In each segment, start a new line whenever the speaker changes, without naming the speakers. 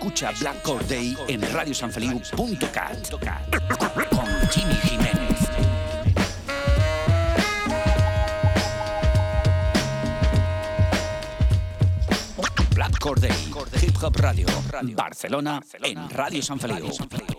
Escucha Black Day en radiosanfeliu.cat con Jimmy Jiménez. Black Day, Hip Hop Radio, Barcelona, en Radio San Feliu.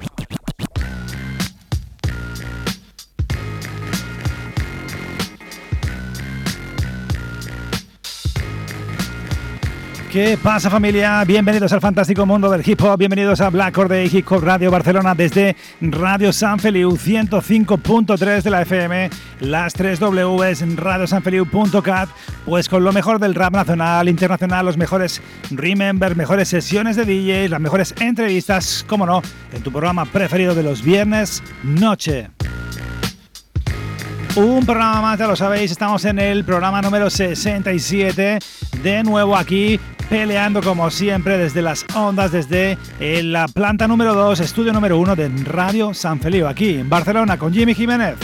¿Qué pasa familia? Bienvenidos al fantástico mundo del hip hop, bienvenidos a Black Day Hip Hop Radio Barcelona desde Radio San Feliu 105.3 de la FM, las 3 Ws en radiosanfeliu.cat, pues con lo mejor del rap nacional, internacional, los mejores remember, mejores sesiones de DJ, las mejores entrevistas, como no, en tu programa preferido de los viernes, Noche. Un programa más, ya lo sabéis, estamos en el programa número 67, de nuevo aquí peleando como siempre desde las ondas, desde eh, la planta número 2, estudio número 1 de Radio San Feliu, aquí en Barcelona con Jimmy Jiménez.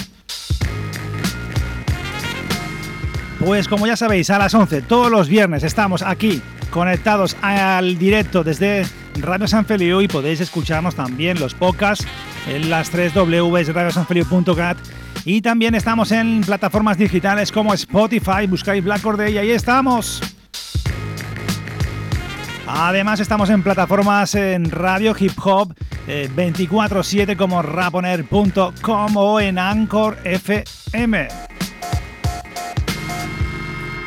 Pues como ya sabéis, a las 11 todos los viernes estamos aquí conectados al directo desde Radio San Feliu y podéis escucharnos también los podcasts en las 3 Ws radiosanfeliu.cat y también estamos en plataformas digitales como Spotify, buscáis Black Corday y ahí estamos. Además estamos en plataformas en radio hip hop 24/7 eh, como raponer.com o en Anchor FM.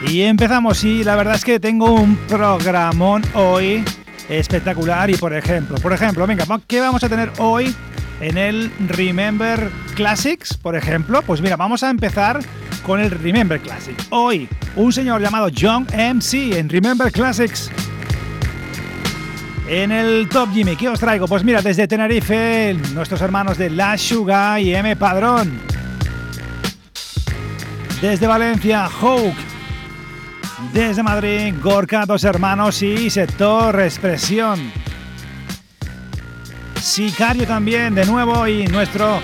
Y empezamos y la verdad es que tengo un programón hoy espectacular y por ejemplo, por ejemplo, venga, ¿qué vamos a tener hoy? En el Remember Classics, por ejemplo, pues mira, vamos a empezar con el Remember Classic. Hoy, un señor llamado John MC en Remember Classics. En el Top Jimmy, ¿qué os traigo? Pues mira, desde Tenerife, nuestros hermanos de La Sugar y M Padrón. Desde Valencia, Hawk. Desde Madrid, Gorka, dos hermanos y Sector Expresión. Sicario también, de nuevo, y nuestro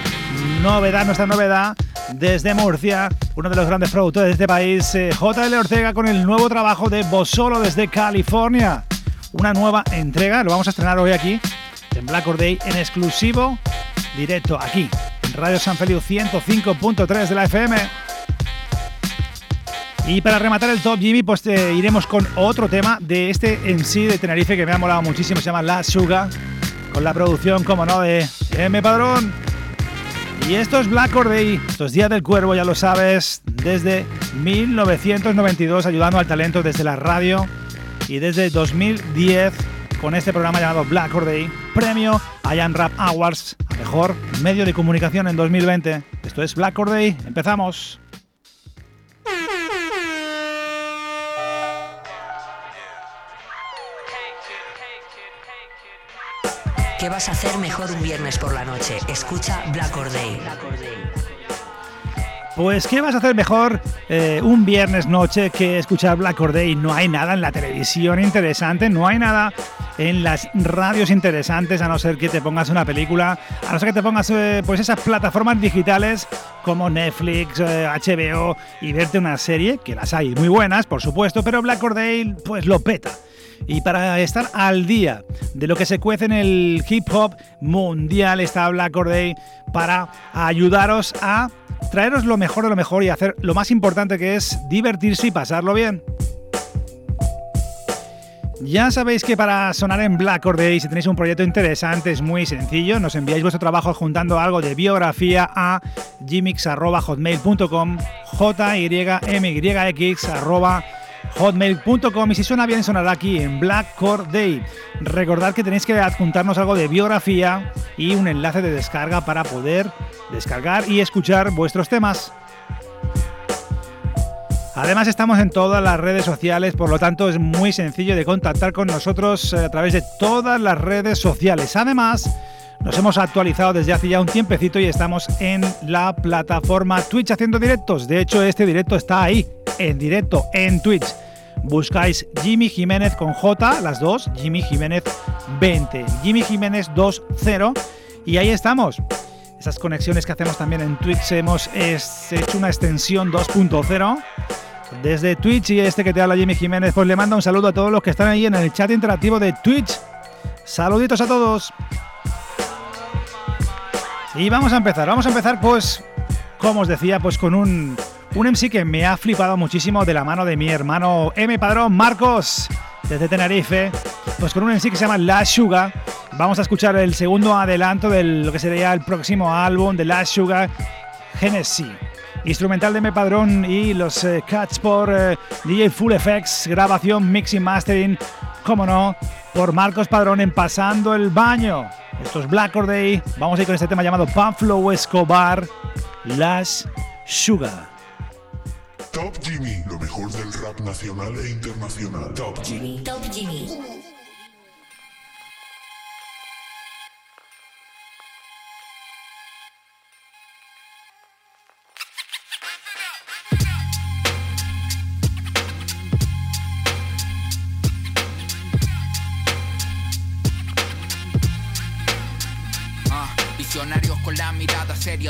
novedad, nuestra novedad desde Murcia, uno de los grandes productores de este país, eh, JL Ortega, con el nuevo trabajo de Bosolo desde California. Una nueva entrega, lo vamos a estrenar hoy aquí, en Black Day, en exclusivo, directo aquí, en Radio San Feliu 105.3 de la FM. Y para rematar el top, Jimmy, pues eh, iremos con otro tema de este en sí de Tenerife que me ha molado muchísimo, se llama La Suga con la producción, como no, de M Padrón. Y esto es Black Corday, esto es Día del Cuervo, ya lo sabes, desde 1992 ayudando al talento desde la radio y desde 2010 con este programa llamado Black Corday, premio Ian Rap Awards a mejor medio de comunicación en 2020. Esto es Black Corday, empezamos.
¿Qué vas a hacer mejor un viernes por la noche? Escucha Black or.
Pues, ¿qué vas a hacer mejor eh, un viernes noche que escuchar Black or? No hay nada en la televisión interesante, no hay nada en las radios interesantes, a no ser que te pongas una película, a no ser que te pongas eh, pues esas plataformas digitales como Netflix, HBO eh, y verte una serie, que las hay muy buenas, por supuesto, pero Black or pues lo peta. Y para estar al día de lo que se cuece en el hip hop mundial está Black Day para ayudaros a traeros lo mejor de lo mejor y hacer lo más importante que es divertirse y pasarlo bien. Ya sabéis que para sonar en Black Day, si tenéis un proyecto interesante, es muy sencillo. Nos enviáis vuestro trabajo juntando algo de biografía a gmix.hotmail.com, jymyx hotmail.com y si suena bien sonará aquí en Black Core Day. Recordad que tenéis que adjuntarnos algo de biografía y un enlace de descarga para poder descargar y escuchar vuestros temas. Además estamos en todas las redes sociales, por lo tanto es muy sencillo de contactar con nosotros a través de todas las redes sociales. Además, nos hemos actualizado desde hace ya un tiempecito y estamos en la plataforma Twitch haciendo directos. De hecho, este directo está ahí, en directo, en Twitch. Buscáis Jimmy Jiménez con J, las dos, Jimmy Jiménez 20, Jimmy Jiménez 20 y ahí estamos. Esas conexiones que hacemos también en Twitch hemos hecho una extensión 2.0 desde Twitch y este que te habla Jimmy Jiménez pues le manda un saludo a todos los que están ahí en el chat interactivo de Twitch. Saluditos a todos. Y vamos a empezar, vamos a empezar pues, como os decía, pues con un, un MC que me ha flipado muchísimo de la mano de mi hermano M. Padrón Marcos, desde Tenerife, pues con un MC que se llama La Sugar. Vamos a escuchar el segundo adelanto de lo que sería el próximo álbum de La Sugar, Genesis. Instrumental de M. Padrón y los eh, cuts por eh, DJ Full Effects, grabación, mixing, mastering, como no, por Marcos Padrón en Pasando el Baño. Esto es Black Or Day. Vamos a ir con este tema llamado Pablo Escobar, Las Sugar.
Top Jimmy, lo mejor del rap nacional e internacional. Top Jimmy. Top Jimmy.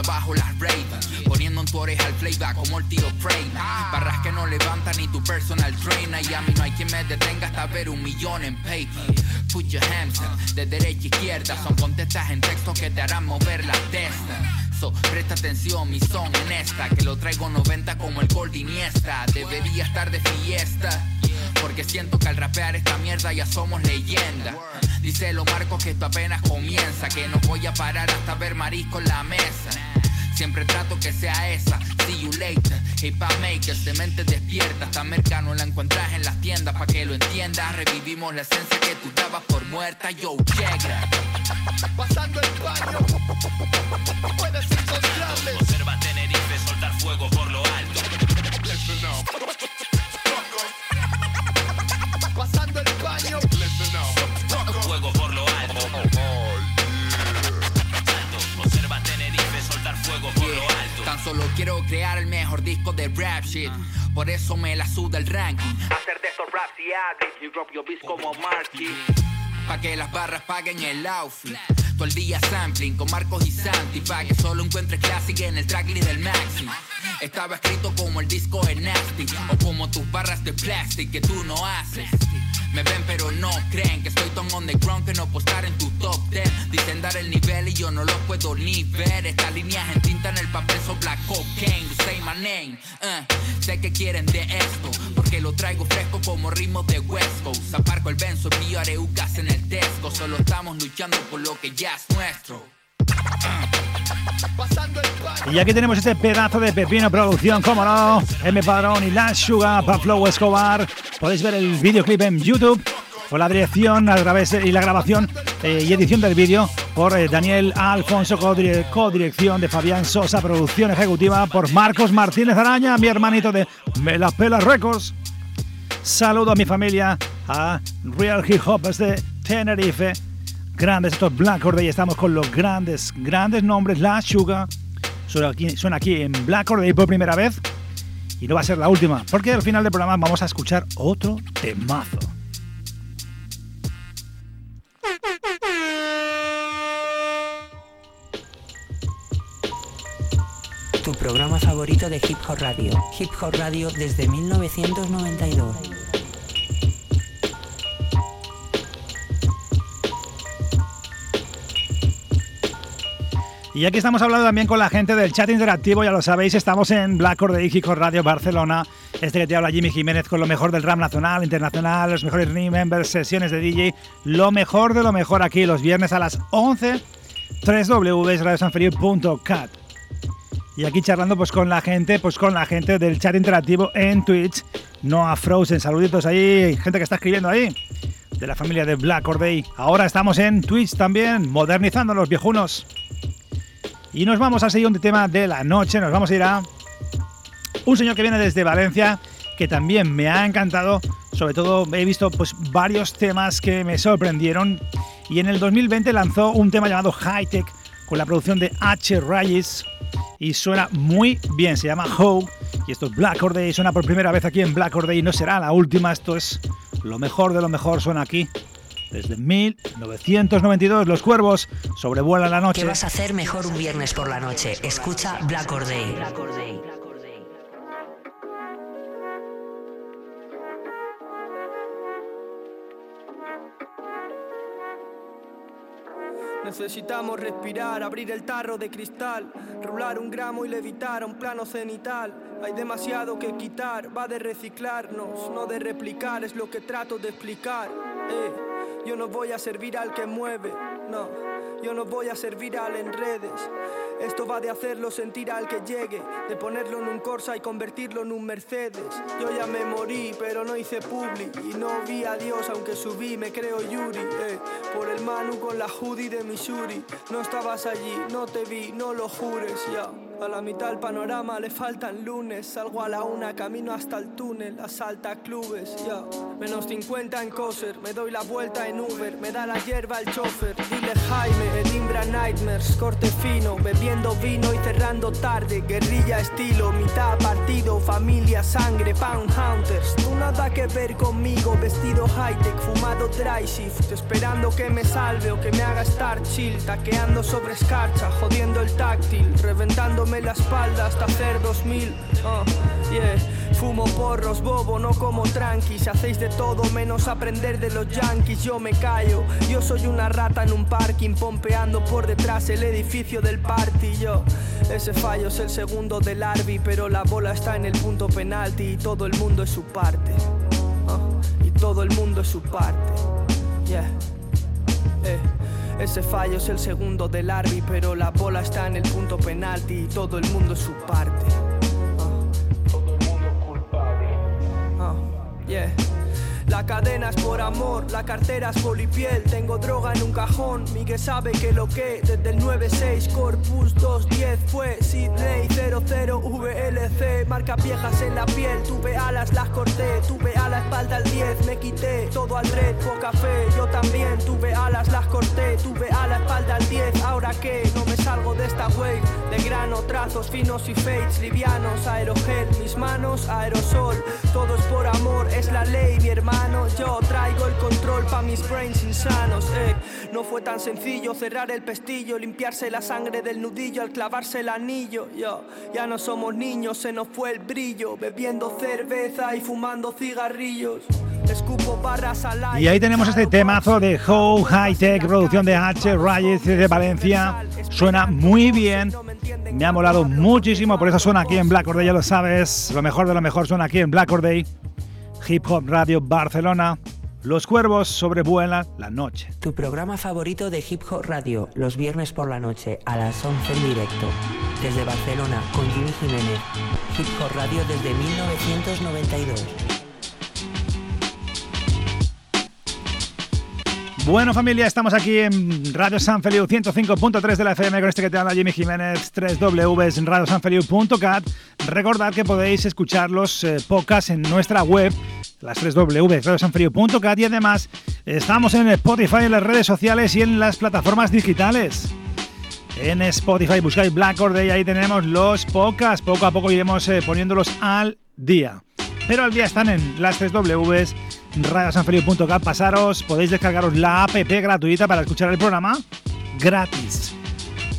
Bajo las ravens Poniendo en tu oreja el playback como el tío Frame. Barras que no levantan ni tu personal trainer. Y a mí no hay quien me detenga hasta ver un millón en paper. Put your hands up, de derecha a izquierda. Son contestas en texto que te harán mover la testa. So, presta atención, mi son en esta. Que lo traigo 90 como el Gold Iniesta Debería estar de fiesta porque siento que al rapear esta mierda ya somos leyenda. Dice lo Marcos que esto apenas comienza, que no voy a parar hasta ver marisco en la mesa. Siempre trato que sea esa, see you later. Hip hop makers de mente despierta, esta merca no la encuentras en las tiendas, pa' que lo entiendas. Revivimos la esencia que tú dabas por muerta, yo llega. Pasando el baño, shit. Por eso me la suda el ranking. Hacer de estos raps y addicts y drop your beats como Marky. Pa' que las barras paguen el outfit. Todo el día sampling con Marcos y Santi. Pa' que solo encuentres classic en el tracklist del Maxi. Estaba escrito como el disco de Nasty o como tus barras de plástico que tú no haces. Me ven pero no creen que estoy tan underground que no puedo estar en tu top 10. Dicen dar el nivel y yo no lo puedo ni ver. Estas líneas en tinta en el papel son black cocaine. say my name. Uh, sé que quieren de esto porque lo traigo fresco como ritmos de West Coast. Aparco el benzo, envío areucas en el Tesco. Solo estamos luchando por lo que ya es nuestro.
Y aquí tenemos este pedazo de pepino producción, como no, M Padrón y La Sugar para Flow Escobar. Podéis ver el videoclip en YouTube con la dirección a través y la grabación eh, y edición del vídeo por eh, Daniel Alfonso, co-dirección de Fabián Sosa, producción ejecutiva por Marcos Martínez Araña, mi hermanito de Me las Pelas Records. Saludo a mi familia, a Real Hip Hop de Tenerife grandes, estos Black Or y estamos con los grandes, grandes nombres, La Sugar, suena aquí, suena aquí en Black Or por primera vez y no va a ser la última, porque al final del programa vamos a escuchar otro temazo.
Tu programa favorito de Hip Hop Radio. Hip Hop Radio desde 1992.
Y aquí estamos hablando también con la gente del chat interactivo, ya lo sabéis, estamos en Black de Hijo Radio Barcelona. Este que te habla Jimmy Jiménez con lo mejor del rap nacional, internacional, los mejores remembers, sesiones de DJ, lo mejor de lo mejor aquí los viernes a las 11, www.radiosanfeliu.cat. Y aquí charlando pues con la gente, pues con la gente del chat interactivo en Twitch. No a Frozen, saluditos ahí, gente que está escribiendo ahí. De la familia de Black Day. Ahora estamos en Twitch también, modernizando los viejunos. Y nos vamos a seguir un tema de la noche, nos vamos a ir a un señor que viene desde Valencia que también me ha encantado. Sobre todo he visto pues, varios temas que me sorprendieron. Y en el 2020 lanzó un tema llamado High Tech con la producción de H. Reyes y suena muy bien. Se llama How y esto es Black Or Day. Suena por primera vez aquí en Black Or Day no será la última. Esto es lo mejor de lo mejor. Suena aquí. Desde 1992 los cuervos sobrevuelan la noche.
¿Qué vas a hacer mejor un viernes por la noche? Escucha Black Or Day.
Necesitamos respirar, abrir el tarro de cristal, rular un gramo y levitar a un plano cenital. Hay demasiado que quitar, va de reciclarnos, no de replicar, es lo que trato de explicar. Eh, yo no voy a servir al que mueve, no, yo no voy a servir al en redes. Esto va de hacerlo sentir al que llegue, de ponerlo en un Corsa y convertirlo en un Mercedes. Yo ya me morí, pero no hice publi y no vi a Dios aunque subí, me creo Yuri. Eh, por el Manu con la hoodie de Missouri. No estabas allí, no te vi, no lo jures ya. A la mitad del panorama le faltan lunes. Salgo a la una, camino hasta el túnel, asalta clubes, ya. Menos 50 en coser, me doy la vuelta en Uber, me da la hierba el chofer. Dile Jaime, el Imbra Nightmares, corte fino, bebiendo vino y cerrando tarde. Guerrilla estilo, mitad partido, familia, sangre, pound hunters. Tú nada que ver conmigo, vestido high tech, fumado dry shift, esperando que me salve o que me haga estar chill, taqueando sobre escarcha, jodiendo el táctil, reventando me la espalda hasta hacer 2000. Uh, yeah. Fumo porros, bobo, no como tranqui. Si hacéis de todo menos aprender de los yankees, yo me callo. Yo soy una rata en un parking, pompeando por detrás el edificio del party. Yo, ese fallo es el segundo del Arby, pero la bola está en el punto penalti y todo el mundo es su parte. Uh, y todo el mundo es su parte. Yeah. Eh. Ese fallo es el segundo del Arby, pero la bola está en el punto penalti y todo el mundo es su parte. Todo el mundo culpable. yeah. La cadena es por amor, la cartera es polipiel. Tengo droga en un cajón, Miguel sabe que lo que desde el 96 Corpus 210 fue Sydney 00 VLC. Marcas viejas en la piel, tuve alas, las corté. Tuve a la espalda al 10, me quité todo al red, poca fe. Yo también tuve alas, las corté. Tuve a la espalda al 10, ahora que no me salgo de esta wave. De grano, trazos finos y fades, livianos, aerogel, mis manos, aerosol. Todo es por amor, es la ley, mi hermano. Yo traigo el control pa' mis brains insanos. Eh. No fue tan sencillo cerrar el pestillo, limpiarse la sangre del nudillo al clavarse el anillo. Yo, ya no somos niños, se nos fue el brillo, bebiendo cerveza y fumando cigarrillos.
Y ahí tenemos este temazo de How High Tech, producción de H. Reyes de Valencia. Suena muy bien. Me ha molado muchísimo, por eso suena aquí en Black Or Day, ya lo sabes. Lo mejor de lo mejor suena aquí en Black Or Day. Hip Hop Radio Barcelona. Los cuervos sobrevuelan la noche.
Tu programa favorito de Hip Hop Radio, los viernes por la noche a las 11 en directo. Desde Barcelona con Jimmy Jiménez. Hip Hop Radio desde 1992.
Bueno familia, estamos aquí en Radio San Feliu 105.3 de la FM con este que te habla Jimmy Jiménez, 3W en radiosanfeliu.cat. Recordad que podéis escuchar los eh, podcasts en nuestra web las 3 W, radiosanfrío.cat y además estamos en Spotify, en las redes sociales y en las plataformas digitales. En Spotify buscáis Black Or Day, ahí tenemos los podcasts, poco a poco iremos eh, poniéndolos al día. Pero al día están en las 3 W, radiosanfrío.cat, pasaros, podéis descargaros la app gratuita para escuchar el programa gratis.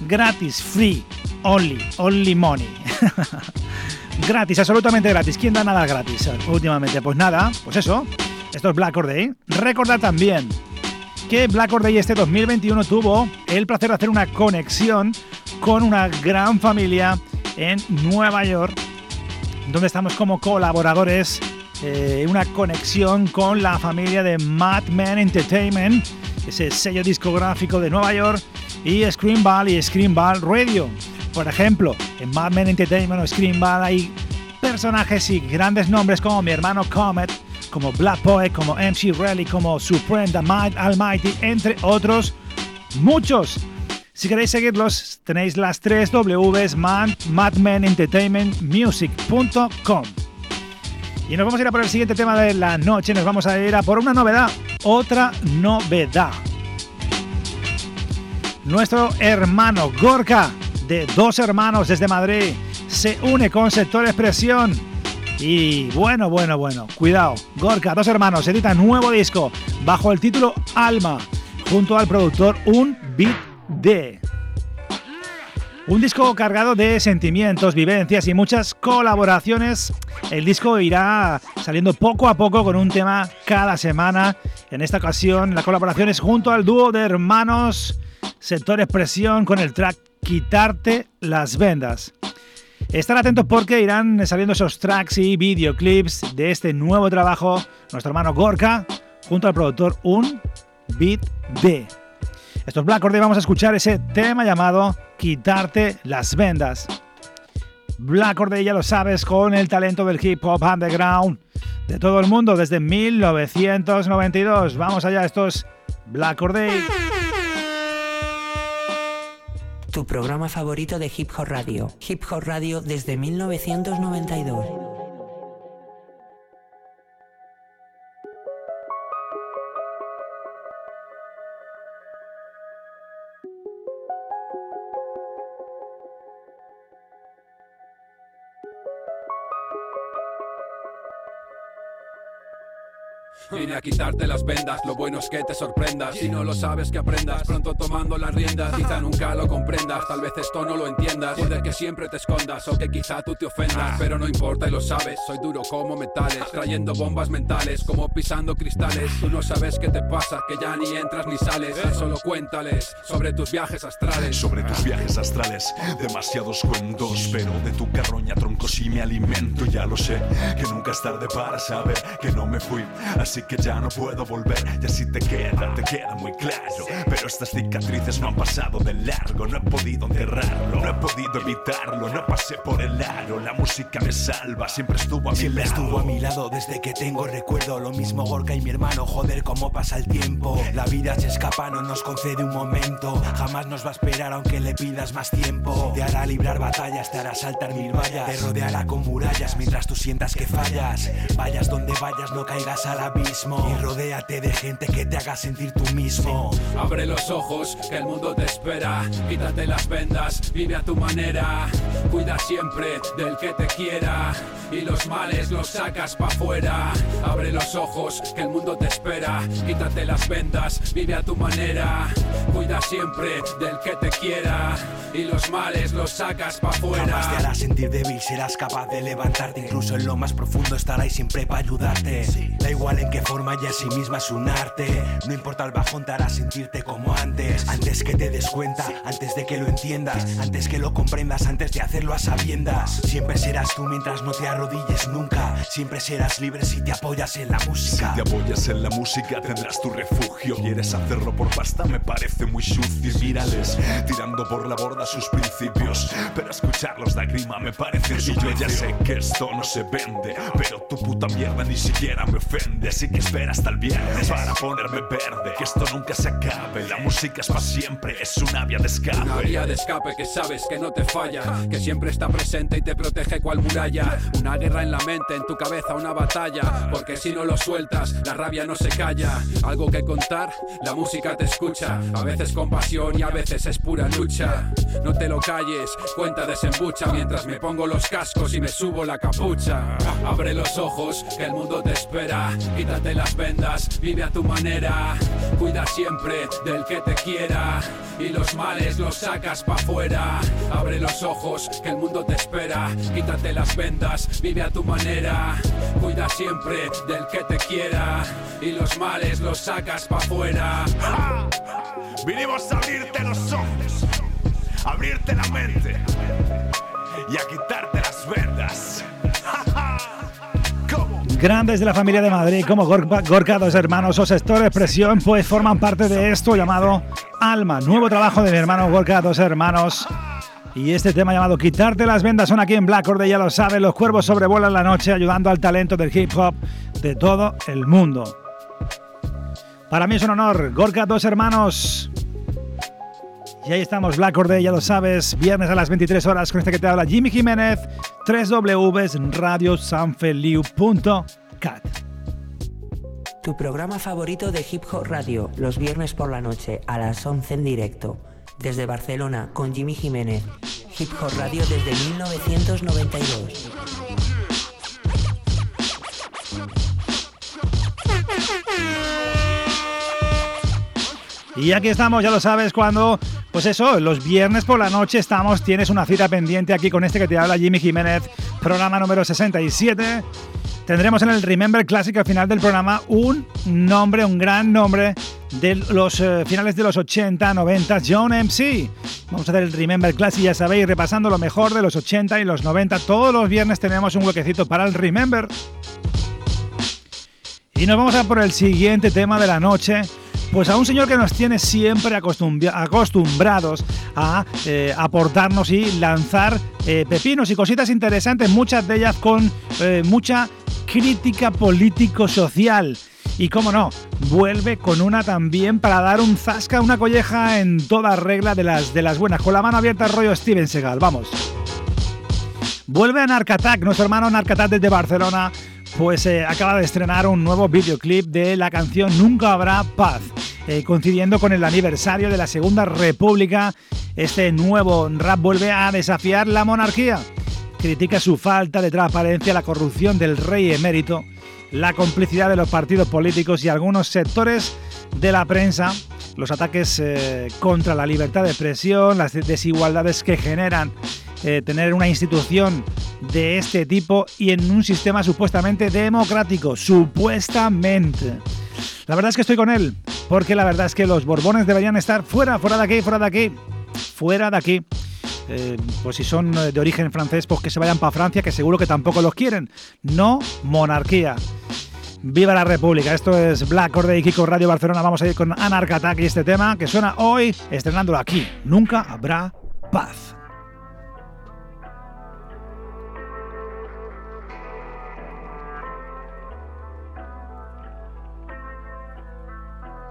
Gratis, free, only, only money. Gratis, absolutamente gratis. ¿Quién da nada gratis últimamente? Pues nada, pues eso. Esto es Black Or Day. Recordad también que Black Or Day este 2021 tuvo el placer de hacer una conexión con una gran familia en Nueva York, donde estamos como colaboradores. Eh, una conexión con la familia de Madman Entertainment, ese sello discográfico de Nueva York, y Screamball y Screamball Radio. Por ejemplo, en Mad Men Entertainment o Screamball hay personajes y grandes nombres como mi hermano Comet, como Black Poet, como MC Rally, como Supreme, The Might Almighty, entre otros muchos. Si queréis seguirlos, tenéis las tres Ws madmenentertainmentmusic.com. Y nos vamos a ir a por el siguiente tema de la noche. Nos vamos a ir a por una novedad. Otra novedad. Nuestro hermano Gorka, de dos hermanos desde Madrid, se une con Sector Expresión. Y bueno, bueno, bueno, cuidado. Gorka, dos hermanos, edita nuevo disco bajo el título Alma, junto al productor Un Beat D. Un disco cargado de sentimientos, vivencias y muchas colaboraciones. El disco irá saliendo poco a poco con un tema cada semana. En esta ocasión la colaboración es junto al dúo de hermanos Sector Expresión con el track Quitarte las vendas. Estar atentos porque irán saliendo esos tracks y videoclips de este nuevo trabajo, nuestro hermano Gorka, junto al productor Un Beat D. Estos Black Blackboard vamos a escuchar ese tema llamado Quitarte las vendas. Blackboard ya lo sabes, con el talento del hip hop underground de todo el mundo desde 1992. Vamos allá, estos Blackboard
Tu programa favorito de Hip Hop Radio. Hip Hop Radio desde 1992.
Vine a quitarte las vendas, lo bueno es que te sorprendas. Si no lo sabes, que aprendas pronto tomando las riendas. Quizá nunca lo comprendas, tal vez esto no lo entiendas. Puede que siempre te escondas o que quizá tú te ofendas. Pero no importa y lo sabes, soy duro como metales. Trayendo bombas mentales, como pisando cristales. Tú no sabes qué te pasa, que ya ni entras ni sales. Solo cuéntales sobre tus viajes astrales.
Sobre tus viajes astrales, demasiados cuentos. Pero de tu carroña troncos y me alimento, ya lo sé. Que nunca es tarde para saber que no me fui. Así que ya no puedo volver. Y así te queda, te queda muy claro. Pero estas cicatrices no han pasado de largo. No he podido enterrarlo, no he podido evitarlo. No pasé por el aro. La música me salva, siempre estuvo a mi
siempre estuvo a mi lado desde que tengo recuerdo. Lo mismo Gorka y mi hermano, joder, cómo pasa el tiempo. La vida se escapa, no nos concede un momento. Jamás nos va a esperar aunque le pidas más tiempo. Te hará librar batallas, te hará saltar mil vallas. Te rodeará con murallas mientras tú sientas que fallas. Vayas donde vayas, no caigas al abismo. Y rodéate de gente que te haga sentir tú mismo.
Abre los ojos, que el mundo te espera. Quítate las vendas, vive a tu manera. Cuida siempre del que te quiera. Y los males los sacas pa' fuera. Abre los ojos, que el mundo te espera. Quítate las vendas, vive a tu manera. Cuida siempre del que te quiera. Y los males los sacas pa' fuera.
Jamás te hará sentir débil, serás capaz de levantarte. Incluso en lo más profundo estará siempre para ayudarte. Da igual en qué forma y sí misma es un arte. No importa el bajón, te hará sentirte como antes. Antes que te des cuenta, antes de que lo entiendas, antes que lo comprendas, antes de hacerlo a sabiendas. Siempre serás tú mientras no te arrodilles nunca. Siempre serás libre si te apoyas en la música.
Si te apoyas en la música, tendrás tu refugio. Quieres hacerlo por pasta, me parece muy sucio. Mírales, tirando por la borda sus principios. Pero escucharlos da grima, me parece su Yo ya sé que esto no se vende, pero tu puta mierda ni siquiera me ofende. Espera hasta el viernes para ponerme verde. Que esto nunca se acabe. La música es para siempre, es una vía de escape.
Una vía de escape que sabes que no te falla, que siempre está presente y te protege cual muralla. Una guerra en la mente, en tu cabeza una batalla. Porque si no lo sueltas, la rabia no se calla. Algo que contar, la música te escucha. A veces con pasión y a veces es pura lucha. No te lo calles, cuenta desembucha mientras me pongo los cascos y me subo la capucha. Abre los ojos, que el mundo te espera. Quítate las vendas, vive a tu manera. Cuida siempre del que te quiera. Y los males los sacas pa' fuera. Abre los ojos, que el mundo te espera. Quítate las vendas, vive a tu manera. Cuida siempre del que te quiera. Y los males los sacas pa' fuera.
Vinimos a abrirte los ojos, abrirte la mente y a quitarte las vendas.
Grandes de la familia de Madrid como Gorka, dos hermanos o Sector Expresión, pues forman parte de esto llamado Alma, nuevo trabajo de mi hermano Gorka, dos hermanos. Y este tema llamado Quitarte las vendas son aquí en Blackboard, ya lo saben, los cuervos sobrevuelan la noche ayudando al talento del hip hop de todo el mundo. Para mí es un honor, Gorka, dos hermanos. Y ahí estamos, Black Or ya lo sabes, viernes a las 23 horas con este que te habla Jimmy Jiménez, 3 www.radiosanfeliu.cat.
Tu programa favorito de Hip Hop Radio, los viernes por la noche a las 11 en directo. Desde Barcelona con Jimmy Jiménez. Hip Hop Radio desde 1992.
Y aquí estamos, ya lo sabes, cuando, pues eso, los viernes por la noche estamos, tienes una cita pendiente aquí con este que te habla Jimmy Jiménez, programa número 67. Tendremos en el Remember Classic al final del programa un nombre, un gran nombre de los eh, finales de los 80, 90, John MC. Vamos a hacer el Remember Classic, ya sabéis, repasando lo mejor de los 80 y los 90. Todos los viernes tenemos un huequecito para el Remember. Y nos vamos a por el siguiente tema de la noche pues a un señor que nos tiene siempre acostumbrados a eh, aportarnos y lanzar eh, pepinos y cositas interesantes, muchas de ellas con eh, mucha crítica político-social. Y cómo no, vuelve con una también para dar un zasca, una colleja en toda regla de las, de las buenas. Con la mano abierta rollo Steven Segal, vamos. Vuelve a Narcatac, nuestro hermano Narcatac desde Barcelona, pues eh, acaba de estrenar un nuevo videoclip de la canción Nunca habrá paz. Eh, coincidiendo con el aniversario de la Segunda República, este nuevo rap vuelve a desafiar la monarquía. Critica su falta de transparencia, la corrupción del rey emérito, la complicidad de los partidos políticos y algunos sectores de la prensa, los ataques eh, contra la libertad de expresión, las desigualdades que generan eh, tener una institución de este tipo y en un sistema supuestamente democrático, supuestamente. La verdad es que estoy con él, porque la verdad es que los Borbones deberían estar fuera, fuera de aquí, fuera de aquí, fuera de aquí. Eh, pues si son de origen francés, pues que se vayan para Francia, que seguro que tampoco los quieren. No monarquía. Viva la República. Esto es Black Orde y Kiko Radio Barcelona. Vamos a ir con Anarch y este tema que suena hoy, estrenándolo aquí. Nunca habrá paz.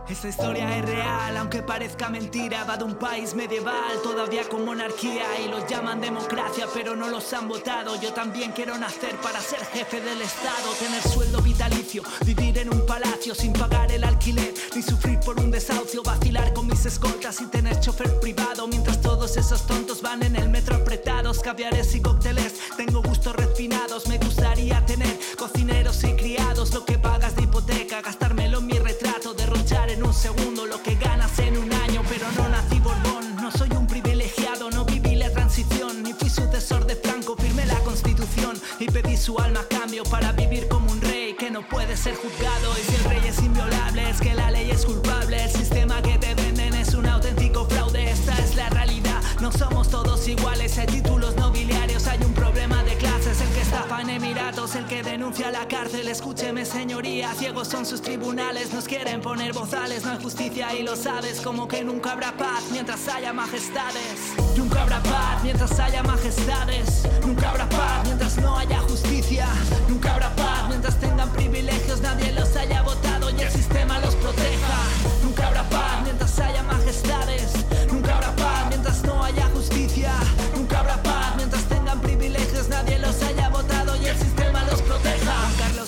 Esta historia es real, aunque parezca mentira, va de un país medieval, todavía con monarquía y los llaman democracia, pero no los han votado. Yo también quiero nacer para ser jefe del Estado, tener sueldo vitalicio, vivir en un palacio sin pagar el alquiler, ni sufrir por un desahucio, vacilar con mis escoltas y tener chofer privado, mientras todos esos tontos van en el metro apretados, caviares y cócteles. Tengo gustos refinados, me gustaría tener cocineros y criados, lo que pagas de hipoteca, segundo lo que ganas en un año, pero no nací Borbón, no soy un privilegiado, no viví la transición, ni fui sucesor de Franco, firmé la constitución y pedí su alma a cambio para vivir como un rey que no puede ser juzgado. Y si el rey es inviolable, es que la ley es culpable, que denuncia la cárcel, escúcheme señoría, ciegos son sus tribunales, nos quieren poner bozales, no hay justicia y lo sabes, como que nunca habrá paz mientras haya majestades. Nunca habrá paz mientras haya majestades. Nunca habrá paz mientras no haya justicia. Nunca habrá paz mientras tengan privilegios,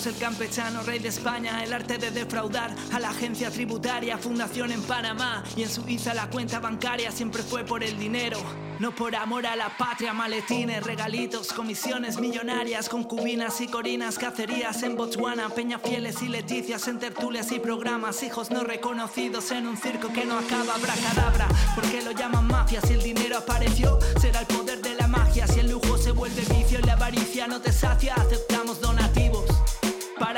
el campechano, rey de España, el arte de defraudar a la agencia tributaria, fundación en Panamá y en Suiza la cuenta bancaria siempre fue por el dinero. No por amor a la patria, maletines, regalitos, comisiones millonarias, concubinas y corinas, cacerías en Botswana, peñafieles y leticias en tertulias y programas, hijos no reconocidos en un circo que no acaba, bracadabra, porque lo llaman mafia, si el dinero apareció, será el poder de la magia, si el lujo se vuelve vicio y la avaricia no te sacia, aceptamos donativos.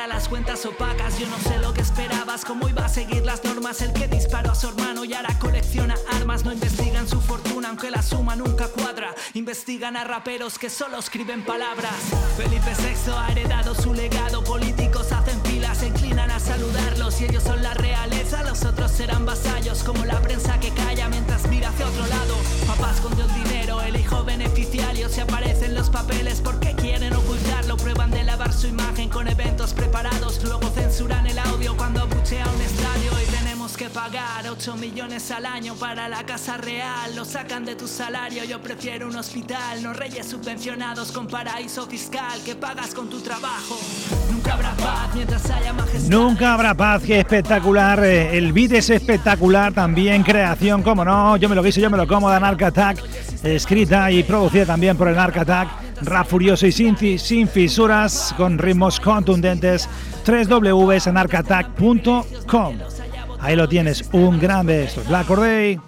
Las cuentas opacas, yo no sé lo que esperabas, cómo iba a seguir las normas. El que disparó a su hermano y ahora colecciona armas, no investigan su fortuna aunque la suma nunca cuadra, investigan a raperos que solo escriben palabras. Felipe VI ha heredado su legado, políticos hacen filas, se inclinan a saludarlos. Y ellos son la realeza, los otros serán vasallos como la prensa que calla mientras hacia otro lado. Papá escondió el dinero, el hijo beneficiario. Se aparecen los papeles porque quieren ocultarlo, prueban de lavar su imagen con eventos preparados, luego censuran el audio cuando abuchea un estadio y que pagar pagar 8 millones al año para la casa real. Lo sacan de tu salario, yo prefiero un hospital. No reyes subvencionados con paraíso fiscal que pagas con tu trabajo. Nunca habrá paz mientras haya majestad.
Nunca habrá paz, qué espectacular. Eh, el beat es espectacular, también creación, como no. Yo me lo guiso, yo me lo como de Narc Attack. Escrita y producida también por el Narc Attack. Rap furioso y sin, sin fisuras, con ritmos contundentes. 3 www.narcattack.com. Ahí lo tienes, un gran beso. Black Corday.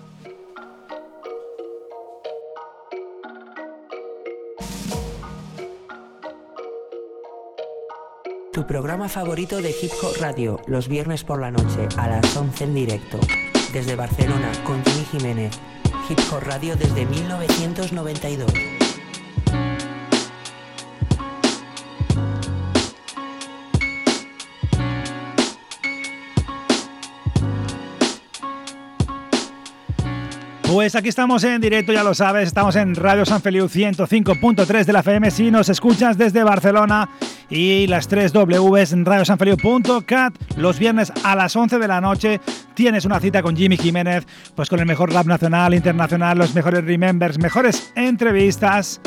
Tu programa favorito de Hip Hop Radio, los viernes por la noche a las 11 en directo. Desde Barcelona con Jimmy Jiménez. Hip Hop Radio desde 1992.
Pues aquí estamos en directo, ya lo sabes, estamos en Radio San Feliu 105.3 de la FM si nos escuchas desde Barcelona y las 3 Ws en radiosanfeliu.cat los viernes a las 11 de la noche tienes una cita con Jimmy Jiménez, pues con el mejor rap nacional, internacional, los mejores remembers, mejores entrevistas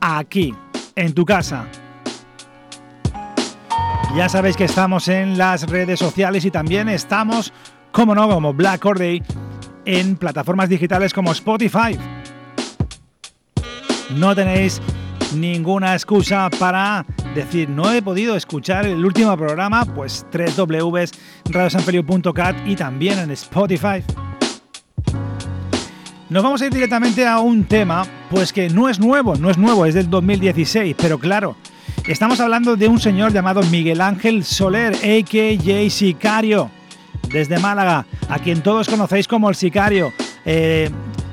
aquí, en tu casa. Ya sabéis que estamos en las redes sociales y también estamos, como no, como Black Corday en plataformas digitales como Spotify. No tenéis ninguna excusa para decir no he podido escuchar el último programa, pues www.radiosanfeliu.cat y también en Spotify. Nos vamos a ir directamente a un tema, pues que no es nuevo, no es nuevo, es del 2016, pero claro, estamos hablando de un señor llamado Miguel Ángel Soler, a.k.a. Sicario desde Málaga, a quien todos conocéis como el sicario. Eh,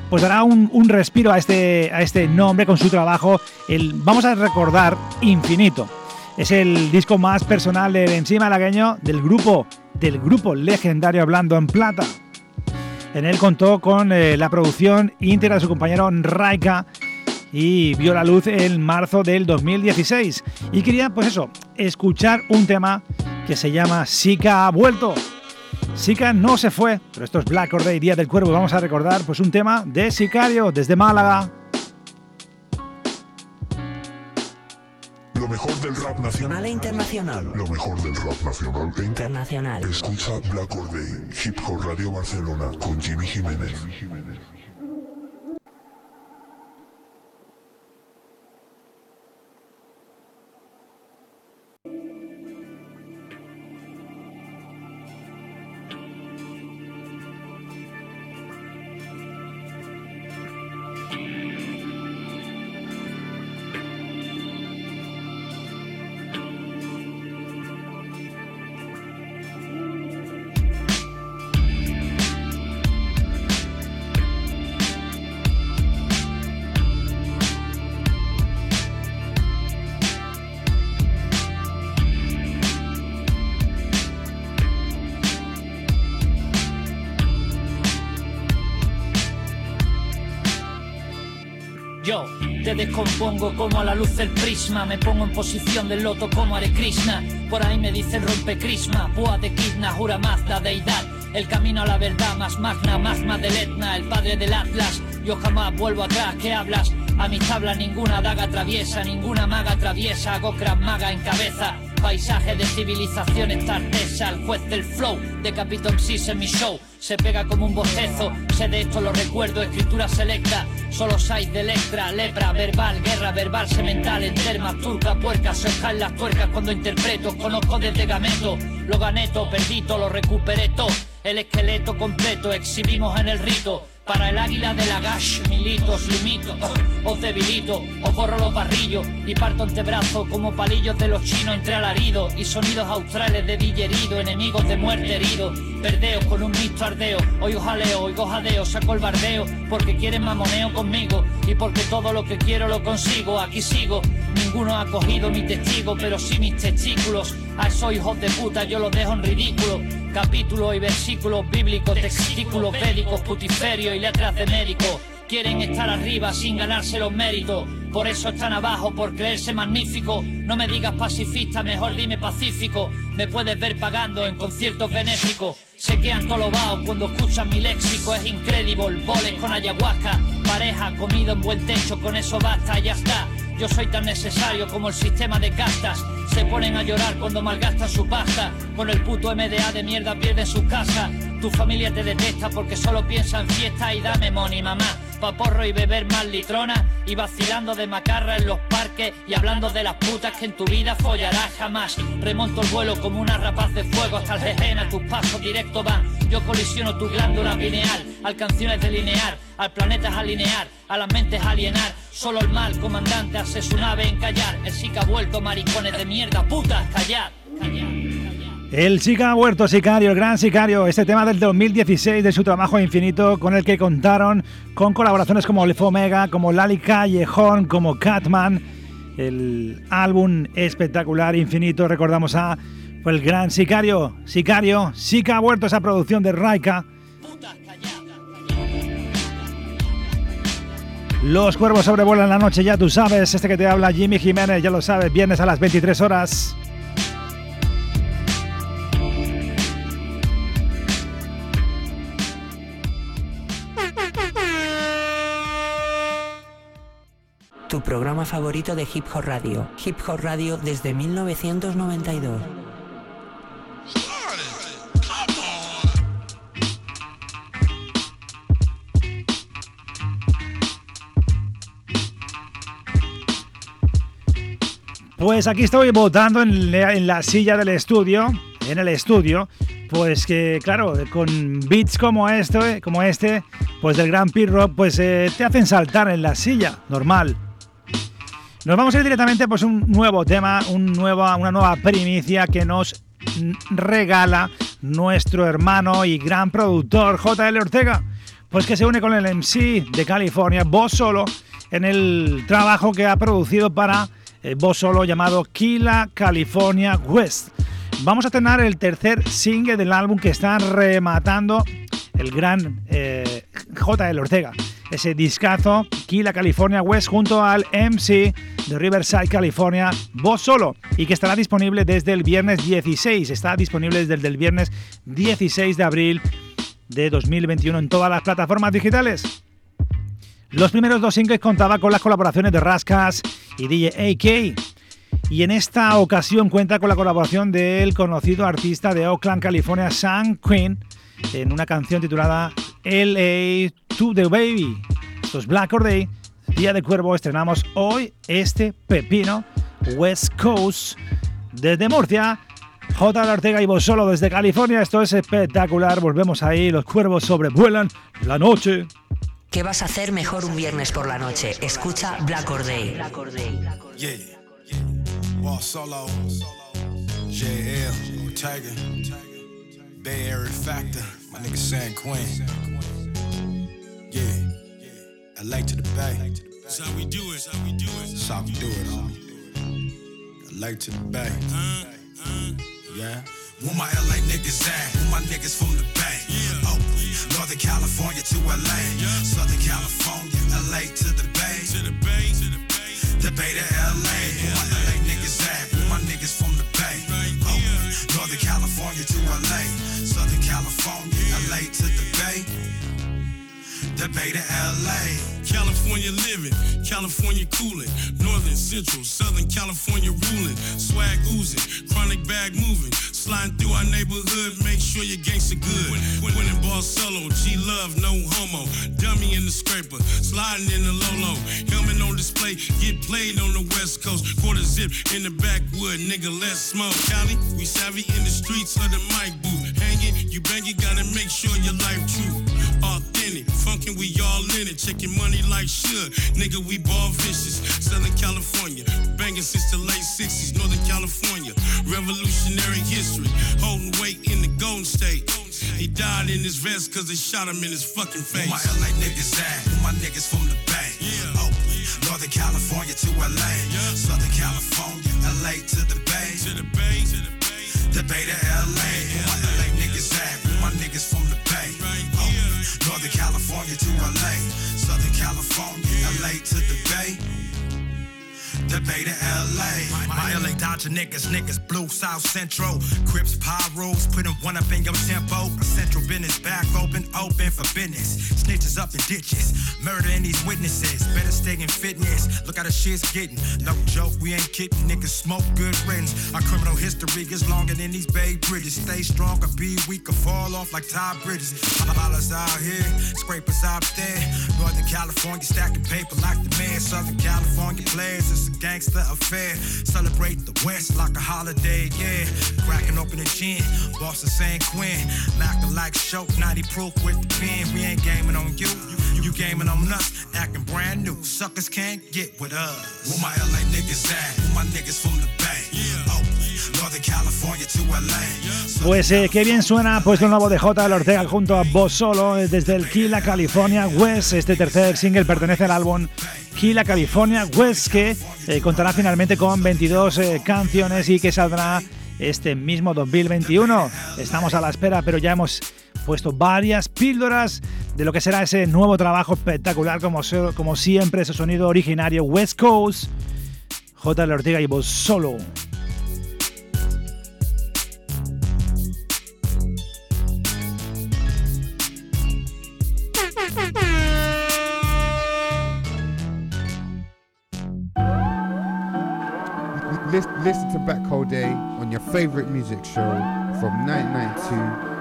pues dará un, respiro a este, a este nombre con su trabajo. El, vamos a recordar Infinito. Es el disco más personal del encima malagueño del grupo, del grupo legendario Hablando en Plata. En él contó con eh, la producción íntegra de su compañero Raika y vio la luz en marzo del 2016. Y quería, pues eso, escuchar un tema que se llama Sika ha vuelto. Sika no se fue, pero esto es Black Day, Día del Cuervo. Vamos a recordar pues un tema de Sicario desde Málaga.
Lo mejor del rap nacional
e internacional.
Lo mejor del rap nacional e
internacional.
Escucha Black Day, Hip Hop Radio Barcelona con Jimmy Jiménez.
Descompongo como a la luz del prisma. Me pongo en posición del loto como Hare Krishna. Por ahí me dicen rompe crisma. Púa de Kidna, jura Mazda, deidad. El camino a la verdad, más magna, magma del Etna, el padre del Atlas. Yo jamás vuelvo atrás, ¿qué hablas? A mi tabla ninguna daga atraviesa, ninguna maga atraviesa. Hago maga en cabeza. Paisaje de civilización artesa, el juez del flow, de Capitol Sis en mi show. Se pega como un bocezo, sé de esto lo recuerdo, escritura selecta. Solo hay de Electra, lepra, verbal, guerra verbal, semental, en termas, turca, puerca, se caen las tuercas. Cuando interpreto, conozco desde gameto, lo gané todo, perdito, lo recuperé todo, el esqueleto completo, exhibimos en el rito, para el águila de la gash, militos, limito, os debilito, os borro los barrillos y parto antebrazo como palillos de los chinos entre alaridos y sonidos australes de dillerido, enemigos de muerte herido, perdeos con un mixto ardeo, hoy os jaleo, hoy jadeo, saco el bardeo, porque quieren mamoneo conmigo y porque todo lo que quiero lo consigo, aquí sigo, ninguno ha cogido mi testigo, pero sí mis testículos, a esos hijos de puta yo los dejo en ridículo, capítulos y versículos bíblicos, testículos bélicos, putiferios y letras de médico. Quieren estar arriba sin ganarse los méritos. Por eso están abajo, por creerse magnífico. No me digas pacifista, mejor dime pacífico. Me puedes ver pagando en conciertos benéficos. Se quedan tolobados cuando escuchan mi léxico, es increíble. Boles con ayahuasca, pareja, comido en buen techo, con eso basta, ya está. Yo soy tan necesario como el sistema de castas. Se ponen a llorar cuando malgastan su pasta. Con el puto MDA de mierda pierden sus casas. Tu familia te detesta porque solo piensa en fiesta y dame money, mamá. Pa' porro y beber más litrona. Y vacilando de macarra en los parques. Y hablando de las putas que en tu vida follarás jamás. Remonto el vuelo como una rapaz de fuego hasta el jejena. Tus pasos directo van. Yo colisiono tu glándula pineal. Al canciones de linear. Al planeta es alinear. A las mentes alienar. Solo el mal, comandante, hace su nave en callar. El Zika ha vuelto, maricones de mierda, putas, callad.
El Zika ha vuelto, Sicario, el gran Sicario. Este tema del 2016 de su trabajo infinito, con el que contaron con colaboraciones como Lefo Omega, como Lali Callejón, como Catman. El álbum espectacular, infinito, recordamos a el gran Sicario. Sicario, Zika ha vuelto esa producción de Raika. Los cuervos sobrevuelan la noche, ya tú sabes. Este que te habla Jimmy Jiménez, ya lo sabes, viernes a las 23 horas.
Tu programa favorito de Hip Hop Radio. Hip Hop Radio desde 1992.
Pues aquí estoy votando en la, silla del estudio, en el estudio, pues que claro, con beats como este, como este, pues del gran P-Rock, pues eh, te hacen saltar en la silla, normal. Nos vamos a ir directamente pues un nuevo tema, un nuevo, una nueva primicia que nos regala nuestro hermano y gran productor JL Ortega, pues que se une con el MC de California, Vos Solo, en el trabajo que ha producido para eh, voz solo llamado Kila California West. Vamos a tener el tercer single del álbum que está rematando el gran eh, J.L. Ortega. Ese discazo, Kila California West, junto al MC de Riverside, California, voz solo, y que estará disponible desde el viernes 16. Está disponible desde el viernes 16 de abril de 2021 en todas las plataformas digitales. Los primeros dos singles contaban con las colaboraciones de Rascas y DJ AK. Y en esta ocasión cuenta con la colaboración del conocido artista de Oakland, California, Sam Quinn, en una canción titulada LA to the Baby. Esto es Black or Day, Día de Cuervo. Estrenamos hoy este pepino West Coast desde Murcia. J. Ortega y vos solo desde California. Esto es espectacular. Volvemos ahí. Los cuervos sobrevuelan la noche.
¿Qué vas a hacer mejor un viernes por la noche? Escucha Black or Day.
Yeah. Ball solo. JL. Tiger. Bay Area Factor. My nigga San Quinn. Yeah. LA to the Bay. That's how we do it. That's how we do it. That's how we do it, homie. LA to the Bay. Uh, uh. Yeah. Where my LA niggas at? Where my niggas from the Bay? Yeah. Oh, Northern California to LA. Yeah. Southern California, LA to the Bay. To the Bay, to the Bay. The Bay to LA. Where my LA niggas at? Where my niggas from the Bay? Oh, Northern California to LA. Southern California, LA to the Bay. The Bay to LA. California living, California cooling, Northern, Central, Southern California ruling, swag oozing, chronic bag moving, sliding through our neighborhood, make sure your gangster good. Winning ball solo, G love, no homo, dummy in the scraper, sliding in the low, helmet on display, get played on the west coast, quarter zip in the backwood, nigga, let's smoke. Cali, we savvy in the streets of the mic booth, hanging, you bang, you gotta make sure your life true, authentic, funkin', we all in it, checking money like should. Nigga, we ball vicious. Southern California, banging since the late 60s. Northern California, revolutionary history. Holding weight in the Golden State. He died in his vest cause they shot him in his fucking face. Where my LA niggas at? Where my niggas from the Bay? Yeah. Oh, Northern California to LA. Yeah. Southern California, LA to the Bay. To the Bay, to the Bay. The Bay to LA. Yeah. Northern California to LA. Southern. California, LA to the Bay the Bay to LA. My LA Dodger niggas, niggas blue South Central. Crips, Pyros, putting one up in your tempo. Central business back open, open for business. Snitches up in ditches, murdering these witnesses. Better stay in fitness. Look how the shit's getting. No joke, we ain't kidding. Niggas smoke good riddance. Our criminal history is longer than these Bay Bridges. Stay strong or be weak or fall off like Todd Bridges. Dollars out here, scrapers out there. Northern California stacking paper like the man. Southern California players. It's a gangster affair. Celebrate the West like a holiday, yeah. Cracking open a gin, Boston San Quinn. Mackin' like choke, 90 proof with the pen. We ain't gaming on you, you gaming on us. Acting brand new, suckers can't get with us. Where my LA niggas at? Where my niggas from the Bay?
Pues eh, qué bien suena pues lo nuevo de J. Ortega junto a Vos Solo eh, desde el Kila, California West. Este tercer single pertenece al álbum Kila, California West que eh, contará finalmente con 22 eh, canciones y que saldrá este mismo 2021. Estamos a la espera, pero ya hemos puesto varias píldoras de lo que será ese nuevo trabajo espectacular, como, como siempre, ese sonido originario West Coast. J. Ortega y vos solo.
Listen to Black Hole Day on your favorite music show from 1992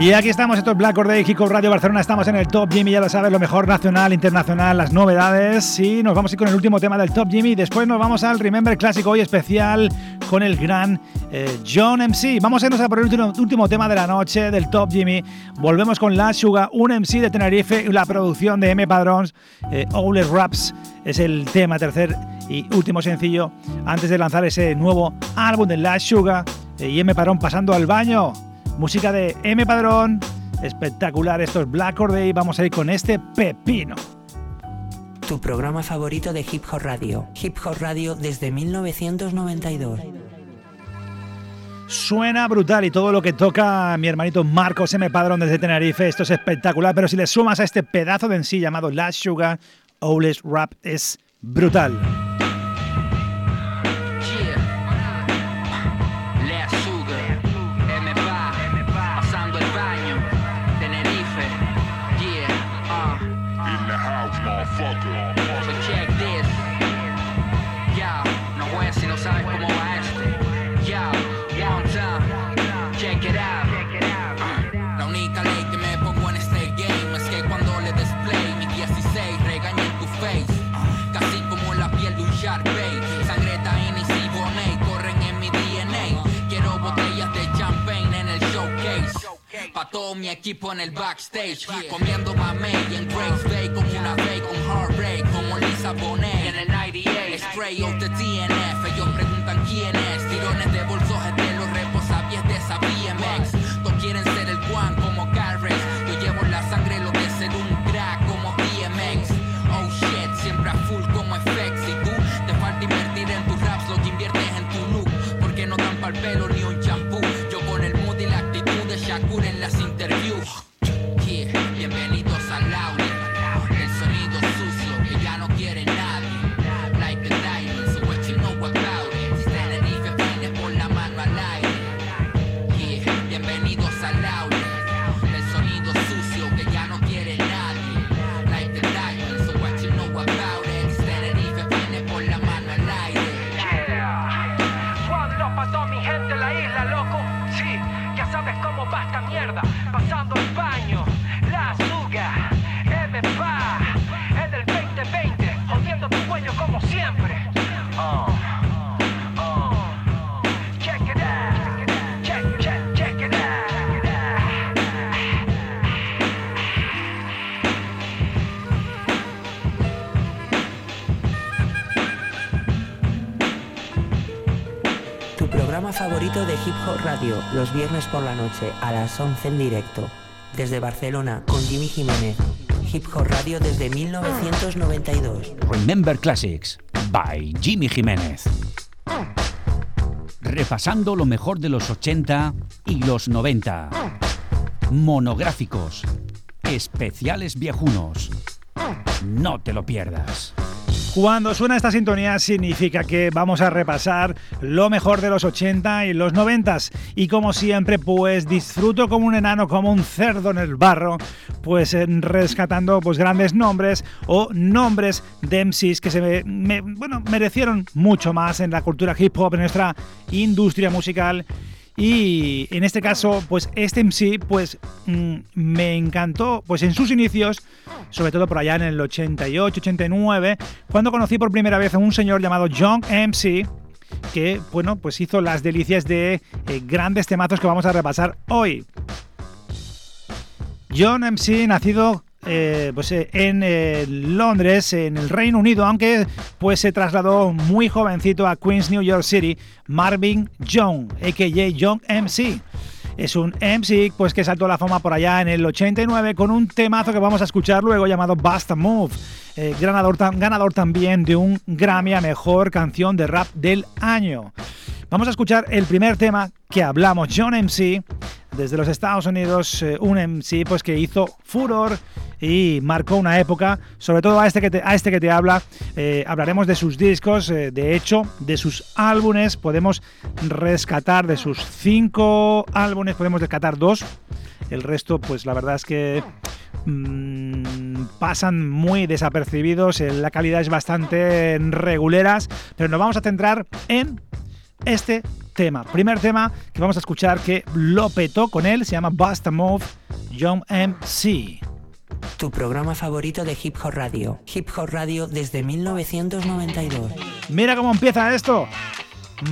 Y aquí estamos, esto es Black Day, Hip Radio Barcelona, estamos en el Top Jimmy, ya lo sabes, lo mejor nacional, internacional, las novedades. Y nos vamos a ir con el último tema del Top Jimmy. Después nos vamos al Remember Clásico hoy especial con el gran eh, John MC. Vamos a irnos a por el último, tema de la noche del Top Jimmy. Volvemos con La Sugar, un MC de Tenerife la producción de M Padrons, eh, Raps. Es el tema tercer y último sencillo antes de lanzar ese nuevo álbum de La Sugar eh, y M Padrón pasando al baño. Música de M Padrón. Espectacular, esto es Black Or Day. Vamos a ir con este pepino.
Tu programa favorito de Hip Hop Radio. Hip Hop Radio desde 1992.
Suena brutal y todo lo que toca mi hermanito Marcos M. Padrón desde Tenerife, esto es espectacular, pero si le sumas a este pedazo de en sí llamado Last Sugar, Owless Rap es brutal.
Todo mi equipo en el backstage Comiendo mamey en Grace Bay Como una fake, con heartbreak Como Lisa Bonet. En el 98 Spray of the TNF Ellos preguntan quién es Tirones de bolsos
favorito de Hip Hop Radio, los viernes por la noche a las 11 en directo. desde Barcelona con Jimmy Jiménez. Hip Hop Radio desde 1992.
Remember Classics by Jimmy Jiménez. Repasando lo mejor de los 80 y los 90. Monográficos. Especiales viejunos. No te lo pierdas.
Cuando suena esta sintonía significa que vamos a repasar lo mejor de los 80 y los 90 y como siempre pues disfruto como un enano, como un cerdo en el barro, pues rescatando pues grandes nombres o nombres de MCs que se me, merecieron mucho más en la cultura hip hop, en nuestra industria musical y en este caso, pues este MC, pues mm, me encantó, pues en sus inicios, sobre todo por allá en el 88, 89, cuando conocí por primera vez a un señor llamado John MC, que, bueno, pues hizo las delicias de eh, grandes temazos que vamos a repasar hoy. John MC, nacido eh, pues, eh, en eh, Londres, en el Reino Unido, aunque pues se trasladó muy jovencito a Queens, New York City, Marvin Young, a.k.a. Young MC. Es un MC pues, que saltó a la fama por allá en el 89 con un temazo que vamos a escuchar luego llamado Basta Move, ganador, ganador también de un Grammy a Mejor Canción de Rap del Año. Vamos a escuchar el primer tema que hablamos, John MC, desde los Estados Unidos, un MC pues, que hizo furor y marcó una época, sobre todo a este que te, a este que te habla, eh, hablaremos de sus discos, eh, de hecho, de sus álbumes, podemos rescatar de sus cinco álbumes, podemos rescatar dos, el resto pues la verdad es que mm, pasan muy desapercibidos, eh, la calidad es bastante reguleras, pero nos vamos a centrar en este tema. Primer tema que vamos a escuchar que lo petó con él, se llama Basta Move, Young MC
tu programa favorito de Hip Hop Radio. Hip Hop Radio desde 1992.
Mira cómo empieza esto.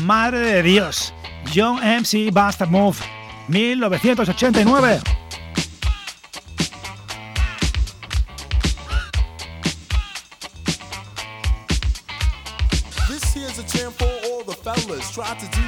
Madre de Dios. John MC Bastard Move, 1989.
This here's a jam for all the fellas. Try to do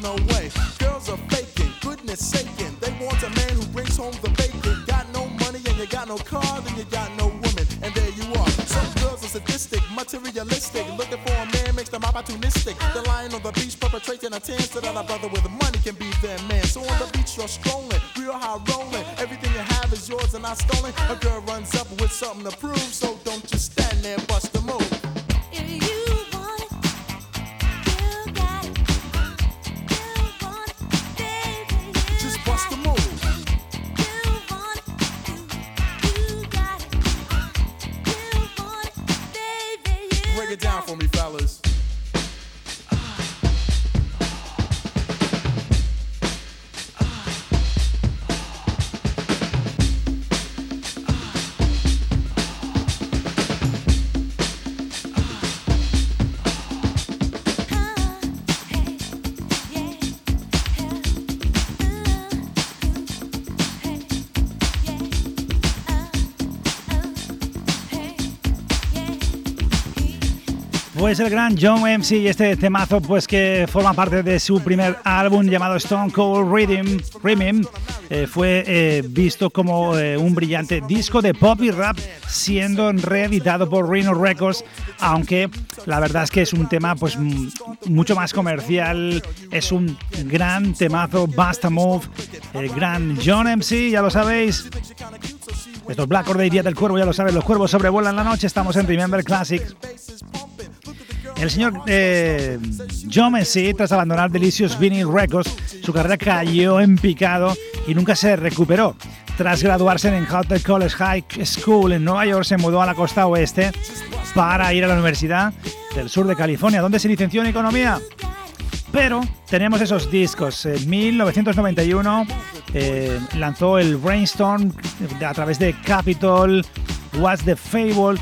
No way.
Pues el gran John MC y este temazo pues que forma parte de su primer álbum llamado Stone Cold Rhythm, Rhythm eh, fue eh, visto como eh, un brillante disco de pop y rap siendo reeditado por Rhino Records, aunque la verdad es que es un tema pues mucho más comercial, es un gran temazo, Basta Move, el gran John MC, ya lo sabéis. Estos Black Or Día del Cuervo, ya lo sabéis, los cuervos sobrevuelan la noche, estamos en Remember Classics. El señor eh, John Messi, tras abandonar Delicious Vinyl Records, su carrera cayó en picado y nunca se recuperó. Tras graduarse en Hotel College High School en Nueva York, se mudó a la costa oeste para ir a la Universidad del Sur de California, donde se licenció en Economía. Pero tenemos esos discos. En 1991 eh, lanzó el Brainstorm a través de Capitol, What's the Fable,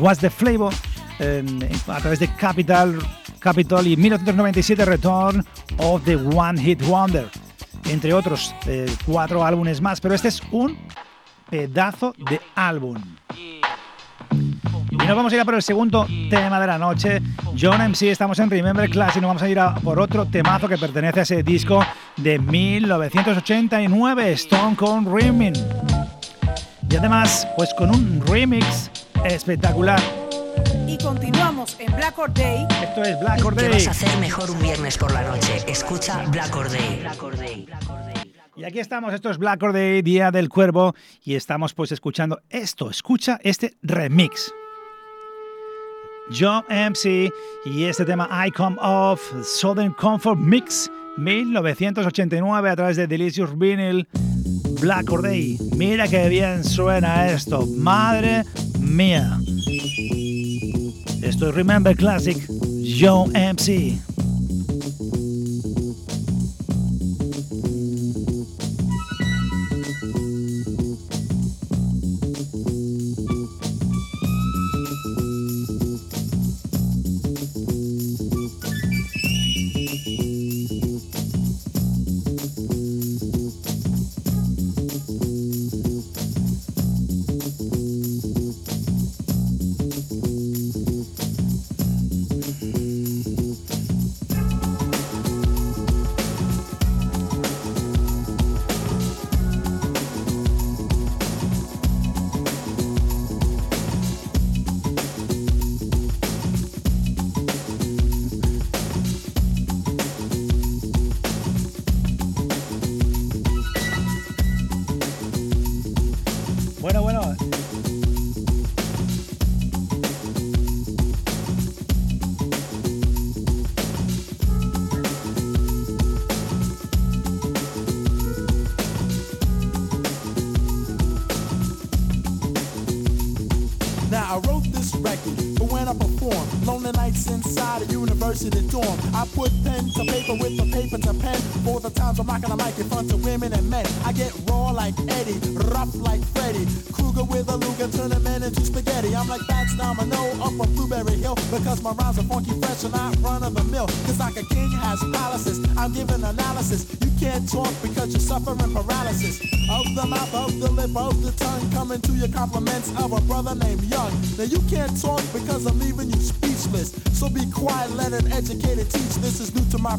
What's the Flavor a través de Capital, Capitol y 1997 Return of the One Hit Wonder, entre otros eh, cuatro álbumes más, pero este es un pedazo de álbum. Y nos vamos a ir a por el segundo tema de la noche. John MC, estamos en Remember Class y nos vamos a ir a por otro temazo que pertenece a ese disco de 1989, Stone Cold Rimming. Y además, pues con un remix espectacular
y continuamos en Black Or Day.
Esto es Black Or Day.
¿Qué vas a hacer mejor un viernes por la noche? Escucha Black Or Day.
Y aquí estamos, esto es Black Or Day, Día del Cuervo, y estamos pues escuchando esto, escucha este remix. John MC y este tema I Come Off Southern Comfort Mix 1989 a través de Delicious Vinyl Black Or Day. Mira qué bien suena esto, madre mía. Esto es Remember Classic, Joe MC.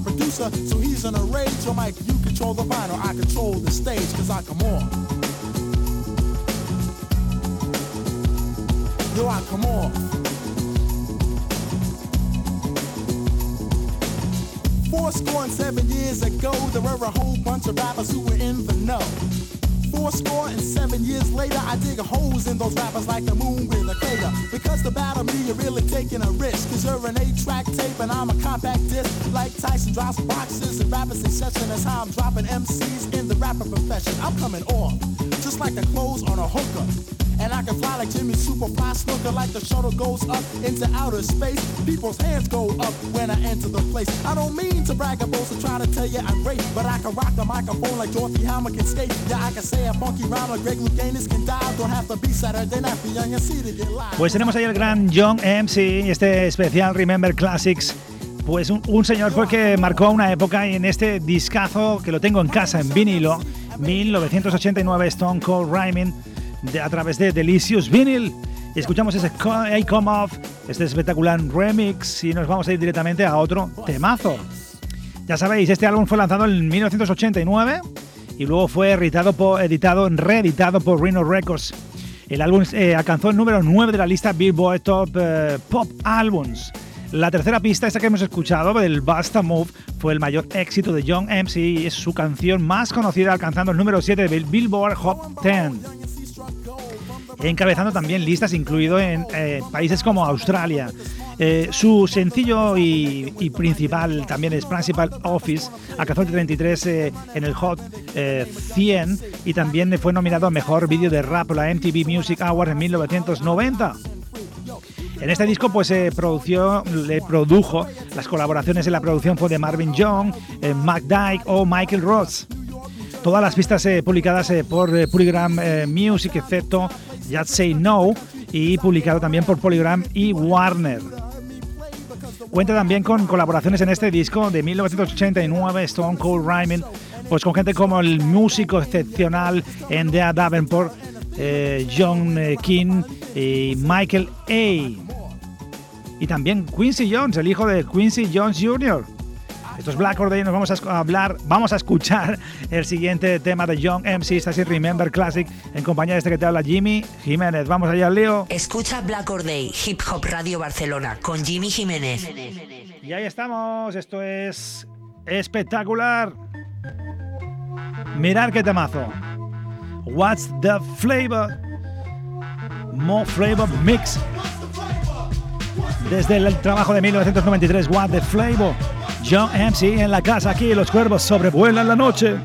Producer, so he's in a rage. Yo, Mike, you control the vinyl, I control the stage, cause I come on. Yo, I come on. Four score and seven years ago, there were a whole bunch of rappers who were in the know. Four score and seven years later, I dig holes in those rappers like the moon with a crater. Because the battle me, you're really taking a risk. Cause you're an eight-track tape and I'm a compact disc. Like Tyson drops boxes and rappers in session. That's how I'm dropping MCs in the rapper profession. I'm coming off, just like the clothes on a hooker. And I can fly like Jimmy like the shuttle goes up into outer space. People's hands go up when I enter the place. I don't mean to brag try to tell you I'm great, but I can rock the microphone like Dorothy Hammer can skate. Yeah, I can say a funky rhyme like Greg Louganis can. Don't have to be Saturday night for young and see to get live.
Pues tenemos ahí el gran John MC, este especial Remember Classics. Pues un, un, señor fue que marcó una época en este discazo que lo tengo en casa en vinilo, 1989 Stone Cold Rhyming a través de Delicious Vinyl. escuchamos ese I Come Off, este espectacular remix y nos vamos a ir directamente a otro temazo. Ya sabéis, este álbum fue lanzado en 1989 y luego fue editado, por, editado reeditado por Rhino Records. El álbum eh, alcanzó el número 9 de la lista Billboard Top eh, Pop Albums. La tercera pista, esta que hemos escuchado, del Basta Move, fue el mayor éxito de Young MC y es su canción más conocida, alcanzando el número 7 del Billboard Hot 10 encabezando también listas, incluido en eh, países como Australia. Eh, su sencillo y, principal también es Principal Office, alcanzó el 33 eh, en el Hot 100 y también fue nominado a Mejor Vídeo de Rap la MTV Music Award en 1990. En este disco pues se produjo, le produjo las colaboraciones en la producción fue de Marvin Young, Mac Dyke o Michael Ross. Todas las pistas publicadas por Polygram Music, excepto Just Say No, y publicado también por Polygram y Warner. Cuenta también con colaboraciones en este disco de 1989, Stone Cold Rhyming, pues con gente como el músico excepcional Endea Davenport, eh, John eh, King y Michael A. Y también Quincy Jones, el hijo de Quincy Jones Jr. Esto es Black Day, nos vamos a hablar, vamos a escuchar el siguiente tema de Young MC, así Remember Classic, en compañía de este que te habla Jimmy Jiménez. Vamos allá, Leo.
Escucha Black Day, Hip Hop Radio Barcelona, con Jimmy Jiménez.
Y ahí estamos, esto es espectacular. Mirar qué temazo. What's the flavor? More flavor mix. Desde el trabajo de 1993, What's the flavor? John MC en la casa aquí, los cuervos sobrevuelan la noche.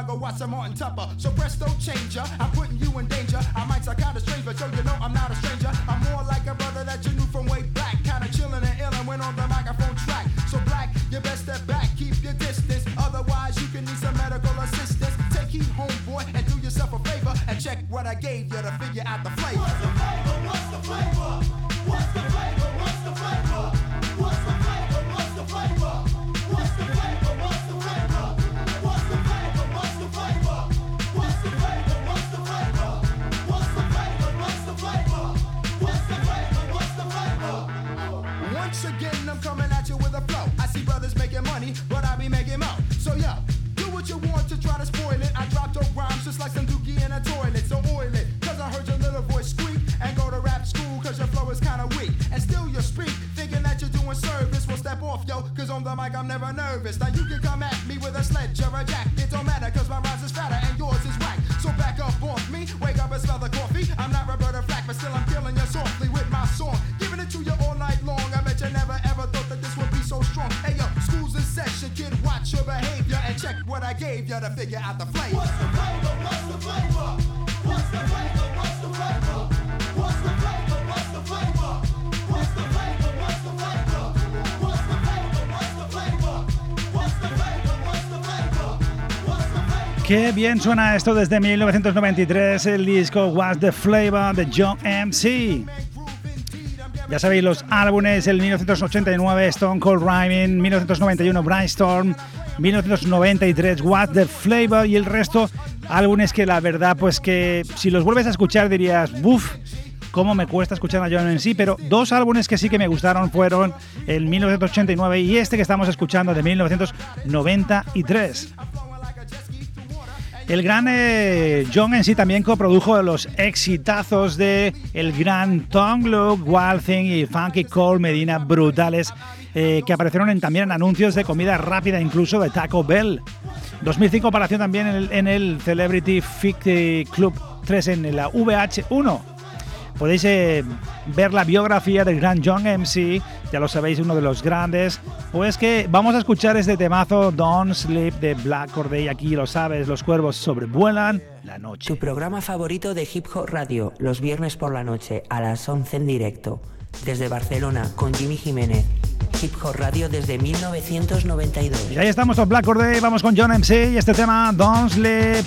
I'll go watch some Martin Tupper. So presto changer, I'm putting you in danger. I might sound kinda strange, but yo, you know I'm not a stranger. I'm more like a brother that you knew from way back. Kinda chillin' and illin' when on the microphone track. So black, you best step back, keep your distance. Otherwise, you can need some medical assistance. Take heat, homeboy, and do yourself a favor. And check what I gave you to figure out the flavor. Qué bien suena esto desde 1993, el disco What's the Flavor de John MC. Ya sabéis, los álbumes, el 1989 Stone Cold Rhyming, 1991 Brainstorm, 1993 What's the Flavor y el resto álbumes que la verdad pues que si los vuelves a escuchar dirías, buf, cómo me cuesta escuchar a John en sí, pero dos álbumes que sí que me gustaron fueron el 1989 y este que estamos escuchando de 1993. El gran eh, John en sí también coprodujo los exitazos de el gran Tongue Look, Wild Thing y Funky Cole Medina brutales eh, que aparecieron en, también en anuncios de comida rápida incluso de Taco Bell. 2005 apareció también en el, en el Celebrity Fit Club 3 en la VH1. Podéis eh, ver la biografía del gran John MC, ya lo sabéis, uno de los grandes. Pues que vamos a escuchar este temazo Don't Sleep de Black Corday. Aquí lo sabes, los cuervos sobrevuelan la noche.
Tu programa favorito de Hip Hop Radio, los viernes por la noche a las 11 en directo. Desde Barcelona con Jimmy Jiménez. Hip Hop Radio desde 1992.
Y ahí estamos con Black Corday, vamos con John MC y este tema Don't Sleep.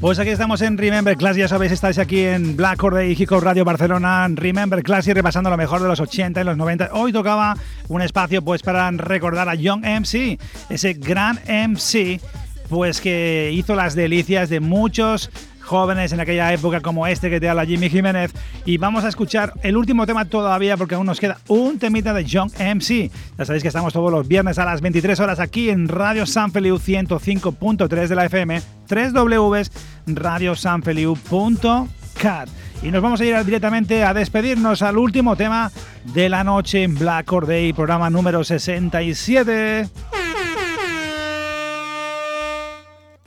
Pues aquí estamos en Remember Class, ya sabéis, estáis aquí en Black Corday y Hip Radio Barcelona, Remember Class y repasando lo mejor de los 80 y los 90. Hoy tocaba un espacio pues para recordar a Young MC, ese gran MC pues que hizo las delicias de muchos jóvenes en aquella época como este que te habla Jimmy Jiménez. Y vamos a escuchar el último tema todavía porque aún nos queda un temita de Young MC. Ya sabéis que estamos todos los viernes a las 23 horas aquí en Radio San Feliu 105.3 de la FM, 3 www.radiosanfeliu.cat. Y nos vamos a ir directamente a despedirnos al último tema de la noche en Black Or Day, programa número 67.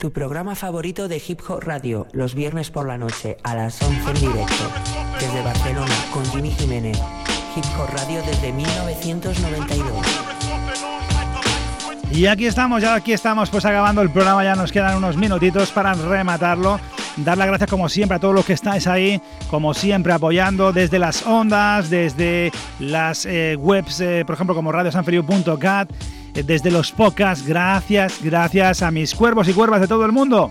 Tu programa favorito de Hip Hop Radio, los viernes por la noche a las 11 en directo. Desde Barcelona con Jimmy Jiménez. Hip Hop Radio desde 1992.
Y aquí estamos, ya aquí estamos, pues acabando el programa, ya nos quedan unos minutitos para rematarlo. Dar las gracias como siempre a todos los que estáis ahí, como siempre apoyando desde las ondas, desde las eh, webs, eh, por ejemplo como radiosanferiu.cat desde los podcasts. Gracias, gracias a mis cuervos y cuervas de todo el mundo.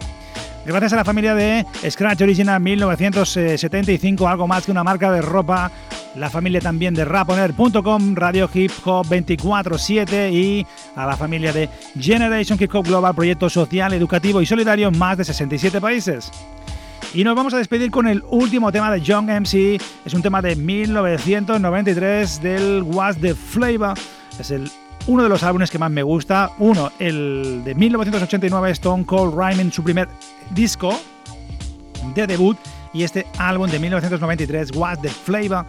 Gracias a la familia de Scratch Original 1975, algo más que una marca de ropa. La familia también de Raponer.com, Radio Hip Hop 24-7 y a la familia de Generation Hip Hop Global, proyecto social, educativo y solidario en más de 67 países. Y nos vamos a despedir con el último tema de Young MC. Es un tema de 1993 del Was the Flavor. Es el uno de los álbumes que más me gusta. Uno, el de 1989, Stone Cold Rhyming, su primer disco de debut. Y este álbum de 1993, What's the Flavor.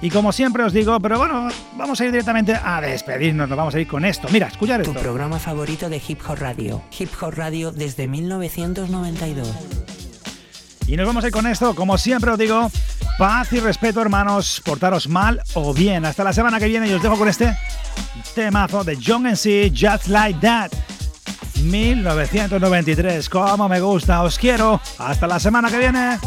Y como siempre os digo, pero bueno, vamos a ir directamente a despedirnos, nos vamos a ir con esto. Mira, escuchar esto.
Tu programa favorito de Hip Hop Radio. Hip Hop Radio desde 1992.
Y nos vamos a ir con esto, como siempre os digo, paz y respeto hermanos, portaros mal o bien. Hasta la semana que viene y os dejo con este temazo de John C. Just Like That. 1993, como me gusta, os quiero. Hasta la semana que viene.